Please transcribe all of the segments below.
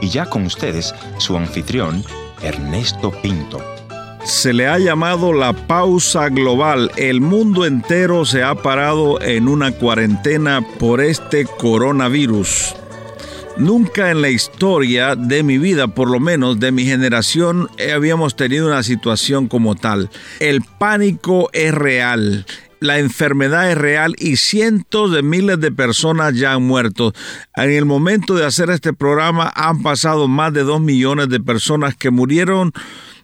Y ya con ustedes, su anfitrión, Ernesto Pinto. Se le ha llamado la pausa global. El mundo entero se ha parado en una cuarentena por este coronavirus. Nunca en la historia de mi vida, por lo menos de mi generación, habíamos tenido una situación como tal. El pánico es real la enfermedad es real y cientos de miles de personas ya han muerto. En el momento de hacer este programa han pasado más de dos millones de personas que murieron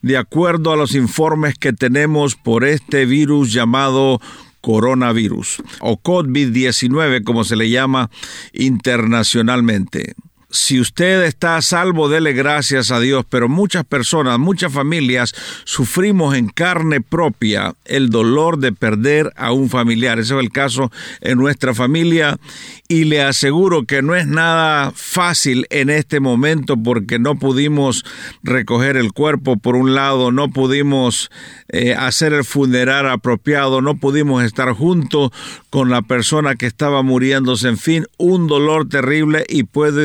de acuerdo a los informes que tenemos por este virus llamado coronavirus o COVID-19 como se le llama internacionalmente si usted está a salvo, dele gracias a Dios, pero muchas personas, muchas familias sufrimos en carne propia el dolor de perder a un familiar. Ese es el caso en nuestra familia. Y le aseguro que no es nada fácil en este momento porque no pudimos recoger el cuerpo por un lado, no pudimos eh, hacer el funeral apropiado, no pudimos estar juntos con la persona que estaba muriéndose, en fin, un dolor terrible y puedo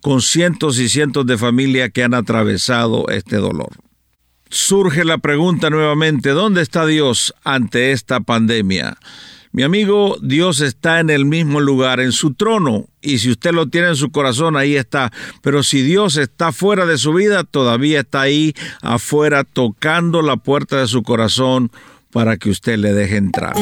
con cientos y cientos de familias que han atravesado este dolor. Surge la pregunta nuevamente, ¿dónde está Dios ante esta pandemia? Mi amigo, Dios está en el mismo lugar, en su trono, y si usted lo tiene en su corazón, ahí está. Pero si Dios está fuera de su vida, todavía está ahí afuera tocando la puerta de su corazón para que usted le deje entrar.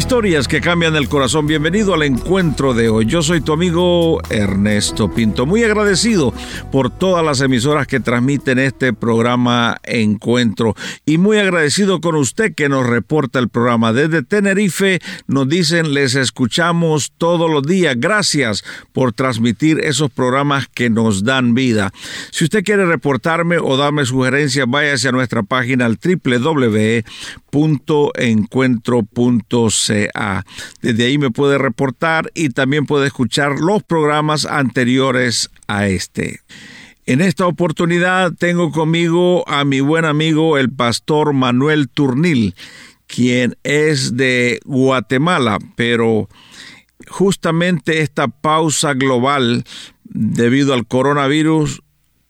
Historias que cambian el corazón. Bienvenido al encuentro de hoy. Yo soy tu amigo Ernesto Pinto. Muy agradecido por todas las emisoras que transmiten este programa Encuentro. Y muy agradecido con usted que nos reporta el programa. Desde Tenerife nos dicen les escuchamos todos los días. Gracias por transmitir esos programas que nos dan vida. Si usted quiere reportarme o darme sugerencias, váyase a nuestra página al www.encuentro.com desde ahí me puede reportar y también puede escuchar los programas anteriores a este. En esta oportunidad tengo conmigo a mi buen amigo el pastor Manuel Turnil, quien es de Guatemala, pero justamente esta pausa global debido al coronavirus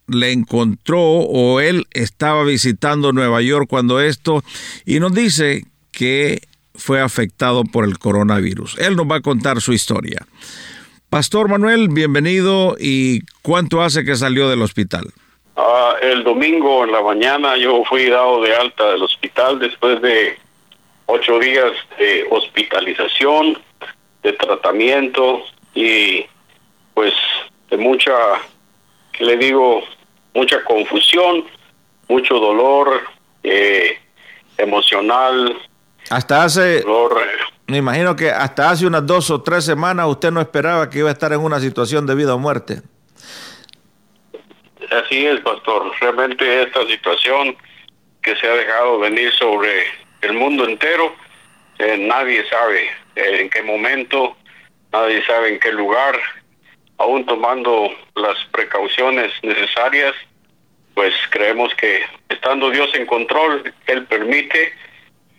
le encontró o él estaba visitando Nueva York cuando esto y nos dice que fue afectado por el coronavirus. Él nos va a contar su historia. Pastor Manuel, bienvenido. ¿Y cuánto hace que salió del hospital? Ah, el domingo en la mañana yo fui dado de alta del hospital después de ocho días de hospitalización, de tratamiento y pues de mucha, que le digo, mucha confusión, mucho dolor eh, emocional, hasta hace, me imagino que hasta hace unas dos o tres semanas usted no esperaba que iba a estar en una situación de vida o muerte. Así es, pastor. Realmente esta situación que se ha dejado venir sobre el mundo entero, eh, nadie sabe en qué momento, nadie sabe en qué lugar, aún tomando las precauciones necesarias, pues creemos que estando Dios en control, Él permite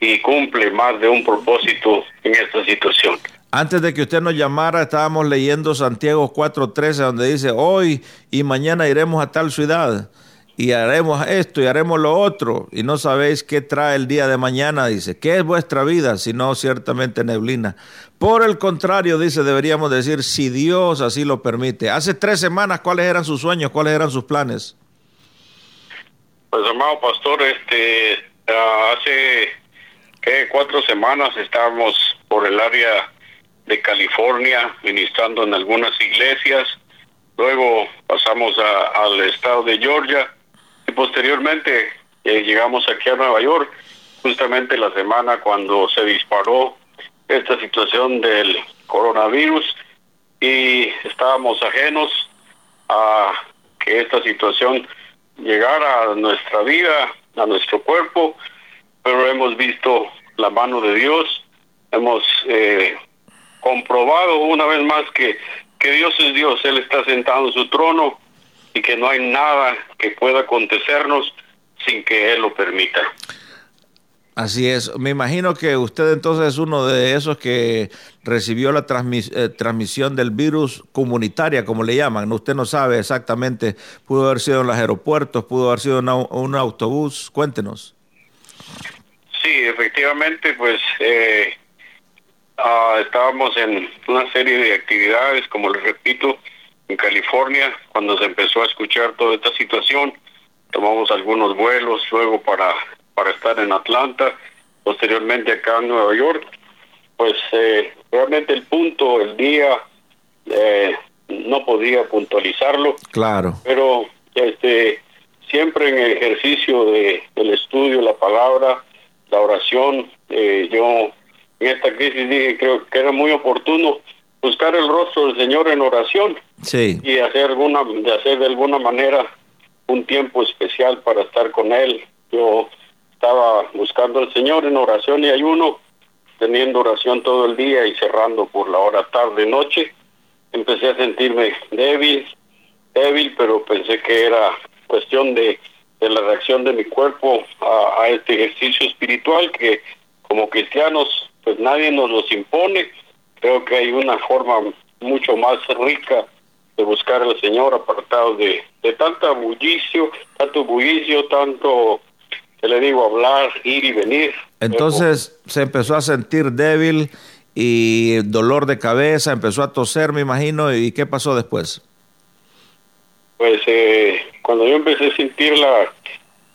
y cumple más de un propósito en esta situación. Antes de que usted nos llamara, estábamos leyendo Santiago 4:13, donde dice, hoy y mañana iremos a tal ciudad y haremos esto y haremos lo otro, y no sabéis qué trae el día de mañana, dice, ¿qué es vuestra vida? Si no, ciertamente neblina. Por el contrario, dice, deberíamos decir, si Dios así lo permite. Hace tres semanas, ¿cuáles eran sus sueños? ¿Cuáles eran sus planes? Pues, amado pastor, este, ah, hace que cuatro semanas estábamos por el área de California ministrando en algunas iglesias, luego pasamos al estado de Georgia. Y posteriormente eh, llegamos aquí a Nueva York, justamente la semana cuando se disparó esta situación del coronavirus. Y estábamos ajenos a que esta situación llegara a nuestra vida, a nuestro cuerpo, pero hemos visto la mano de Dios, hemos eh, comprobado una vez más que que Dios es Dios, Él está sentado en su trono y que no hay nada que pueda acontecernos sin que Él lo permita. Así es. Me imagino que usted entonces es uno de esos que recibió la eh, transmisión del virus comunitaria, como le llaman. Usted no sabe exactamente. Pudo haber sido en los aeropuertos, pudo haber sido en un autobús. Cuéntenos. Sí, efectivamente, pues eh, ah, estábamos en una serie de actividades, como les repito, en California, cuando se empezó a escuchar toda esta situación. Tomamos algunos vuelos luego para para estar en Atlanta, posteriormente acá en Nueva York. Pues eh, realmente el punto, el día, eh, no podía puntualizarlo. Claro. Pero este siempre en el ejercicio de, del estudio, la palabra, la oración, eh, yo en esta crisis dije creo que era muy oportuno buscar el rostro del Señor en oración sí. y hacer alguna de hacer de alguna manera un tiempo especial para estar con él. Yo estaba buscando al Señor en oración y ayuno, teniendo oración todo el día y cerrando por la hora tarde noche. Empecé a sentirme débil, débil, pero pensé que era cuestión de, la reacción de mi cuerpo a, este ejercicio espiritual que como cristianos pues nadie nos los impone. Creo que hay una forma mucho más rica de buscar al Señor apartado de, de tanta bullicio, tanto bullicio, tanto le digo, hablar, ir y venir. Entonces se empezó a sentir débil y dolor de cabeza, empezó a toser, me imagino, ¿y qué pasó después? Pues eh, cuando yo empecé a sentir la,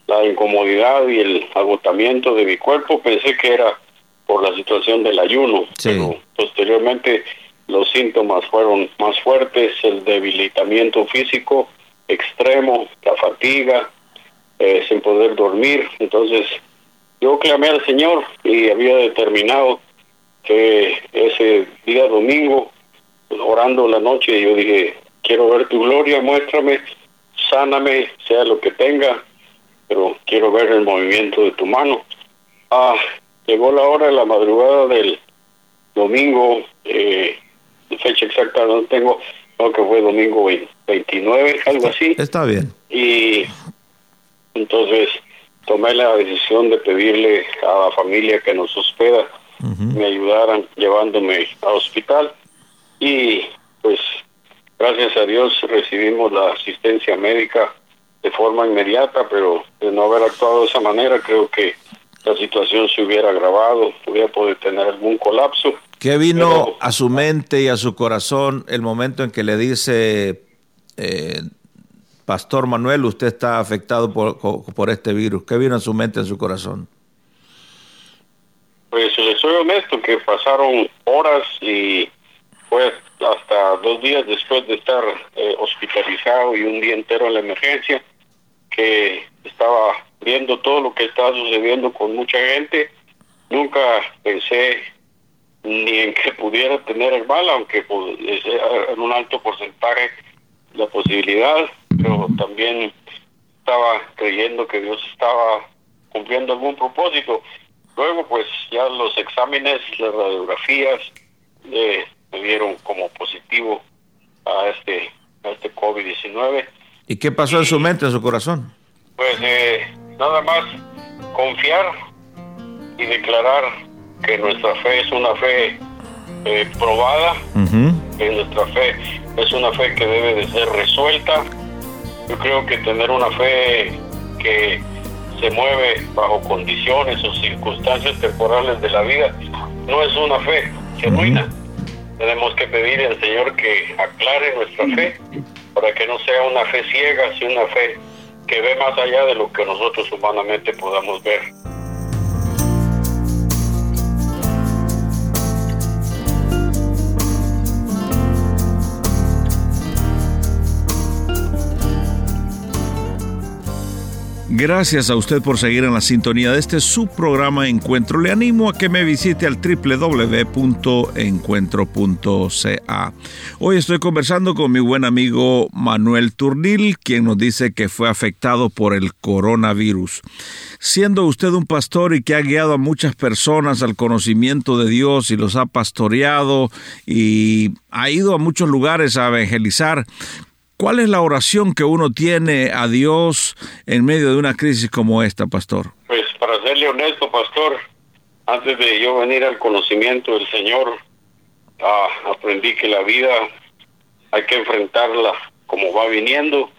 la incomodidad y el agotamiento de mi cuerpo, pensé que era por la situación del ayuno, pero posteriormente los síntomas fueron más fuertes, el debilitamiento físico extremo, la fatiga, eh, sin poder dormir. Entonces yo clamé al Señor y había determinado que ese día domingo, orando la noche, yo dije, quiero ver tu gloria, muéstrame, sáname, sea lo que tenga, pero quiero ver el movimiento de tu mano. Ah, llegó la hora de la madrugada del domingo, eh, fecha exacta no tengo, creo que fue domingo 29, algo así. Está bien. Y entonces tomé la decisión de pedirle a la familia que nos hospeda me ayudaran llevándome al hospital y pues gracias a Dios recibimos la asistencia médica de forma inmediata, pero de no haber actuado de esa manera creo que la situación se hubiera agravado, hubiera podido tener algún colapso. ¿Qué vino a su mente y a su corazón el momento en que le dice eh, Pastor Manuel, usted está afectado por, por este virus. ¿Qué vino en su mente, en su corazón? Pues le soy honesto que pasaron horas y fue hasta dos días después de estar eh, hospitalizado y un día entero en la emergencia que estaba viendo todo lo que estaba sucediendo con mucha gente. Nunca pensé ni en que pudiera tener el mal, aunque pues, en un alto porcentaje la posibilidad pero también estaba creyendo que Dios estaba cumpliendo algún propósito. Luego, pues ya los exámenes, las radiografías eh, me dieron como positivo a este, a este COVID-19. ¿Y qué pasó en su mente, en su corazón? Pues eh, nada más confiar y declarar que nuestra fe es una fe eh, probada, que nuestra fe es una fe que debe de ser resuelta yo creo que tener una fe que se mueve bajo condiciones o circunstancias temporales de la vida no es una fe genuina. Tenemos que pedir al Señor que aclare nuestra fe para que no sea una fe ciega, sino una fe que ve más allá de lo que nosotros humanamente podamos ver. Gracias a usted por seguir en la sintonía de este subprograma Encuentro. Le animo a que me visite al www.encuentro.ca. Hoy estoy conversando con mi buen amigo Manuel Turnil, quien nos dice que fue afectado por el coronavirus. Siendo usted un pastor y que ha guiado a muchas personas al conocimiento de Dios y los ha pastoreado y ha ido a muchos lugares a evangelizar, ¿Cuál es la oración que uno tiene a Dios en medio de una crisis como esta, pastor? Pues para serle honesto, pastor, antes de yo venir al conocimiento del Señor, ah, aprendí que la vida hay que enfrentarla como va viniendo.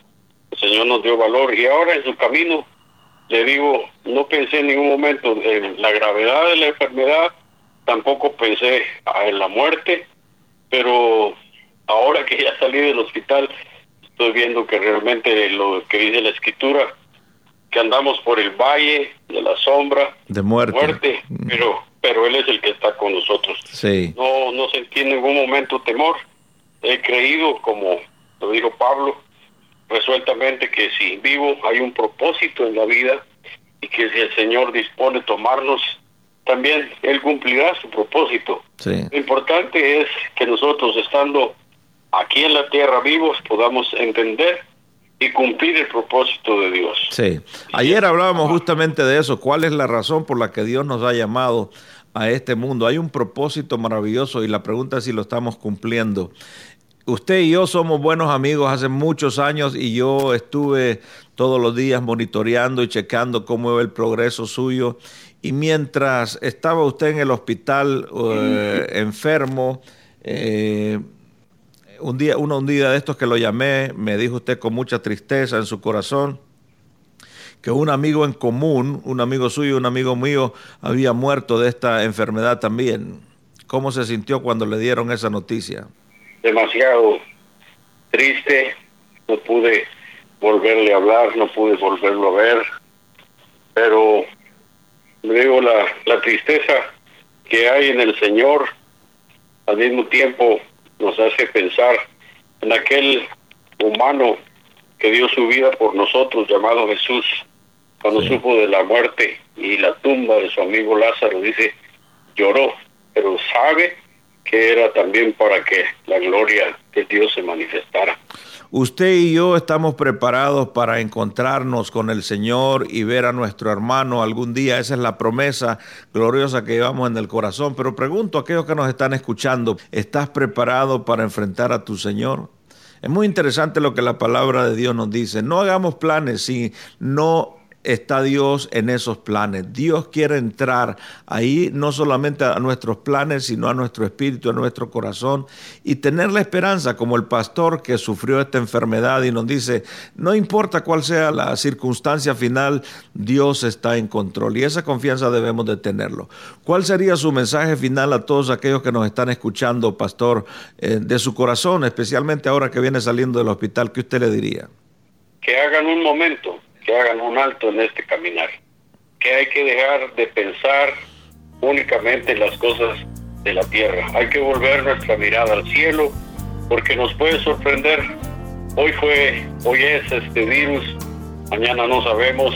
El Señor nos dio valor y ahora en su camino, le digo, no pensé en ningún momento en la gravedad de la enfermedad, tampoco pensé en la muerte, pero ahora que ya salí del hospital, estoy viendo que realmente lo que dice la escritura, que andamos por el valle de la sombra de muerte, pero pero él es el que está con nosotros. Sí. No no sentí en ningún momento temor. He creído como lo dijo Pablo resueltamente que si vivo hay un propósito en la vida y que si el Señor dispone tomarnos también él cumplirá su propósito. Sí. Lo importante es que nosotros estando aquí en la tierra vivos podamos entender y cumplir el propósito de Dios. Sí, ayer hablábamos justamente de eso, cuál es la razón por la que Dios nos ha llamado a este mundo. Hay un propósito maravilloso y la pregunta es si lo estamos cumpliendo. Usted y yo somos buenos amigos hace muchos años y yo estuve todos los días monitoreando y checando cómo iba el progreso suyo. Y mientras estaba usted en el hospital eh, enfermo, eh, un día, uno, un día de estos que lo llamé, me dijo usted con mucha tristeza en su corazón que un amigo en común, un amigo suyo, un amigo mío, había muerto de esta enfermedad también. ¿Cómo se sintió cuando le dieron esa noticia? Demasiado triste, no pude volverle a hablar, no pude volverlo a ver, pero la, la tristeza que hay en el Señor, al mismo tiempo nos hace pensar en aquel humano que dio su vida por nosotros, llamado Jesús, cuando supo de la muerte y la tumba de su amigo Lázaro, dice, lloró, pero sabe que era también para que la gloria de Dios se manifestara. Usted y yo estamos preparados para encontrarnos con el Señor y ver a nuestro hermano algún día. Esa es la promesa gloriosa que llevamos en el corazón. Pero pregunto a aquellos que nos están escuchando, ¿estás preparado para enfrentar a tu Señor? Es muy interesante lo que la palabra de Dios nos dice. No hagamos planes si no está Dios en esos planes. Dios quiere entrar ahí no solamente a nuestros planes, sino a nuestro espíritu, a nuestro corazón y tener la esperanza como el pastor que sufrió esta enfermedad y nos dice, no importa cuál sea la circunstancia final, Dios está en control y esa confianza debemos de tenerlo. ¿Cuál sería su mensaje final a todos aquellos que nos están escuchando, pastor, eh, de su corazón, especialmente ahora que viene saliendo del hospital? ¿Qué usted le diría? Que hagan un momento que hagan un alto en este caminar, que hay que dejar de pensar únicamente en las cosas de la tierra, hay que volver nuestra mirada al cielo porque nos puede sorprender. Hoy fue, hoy es este virus, mañana no sabemos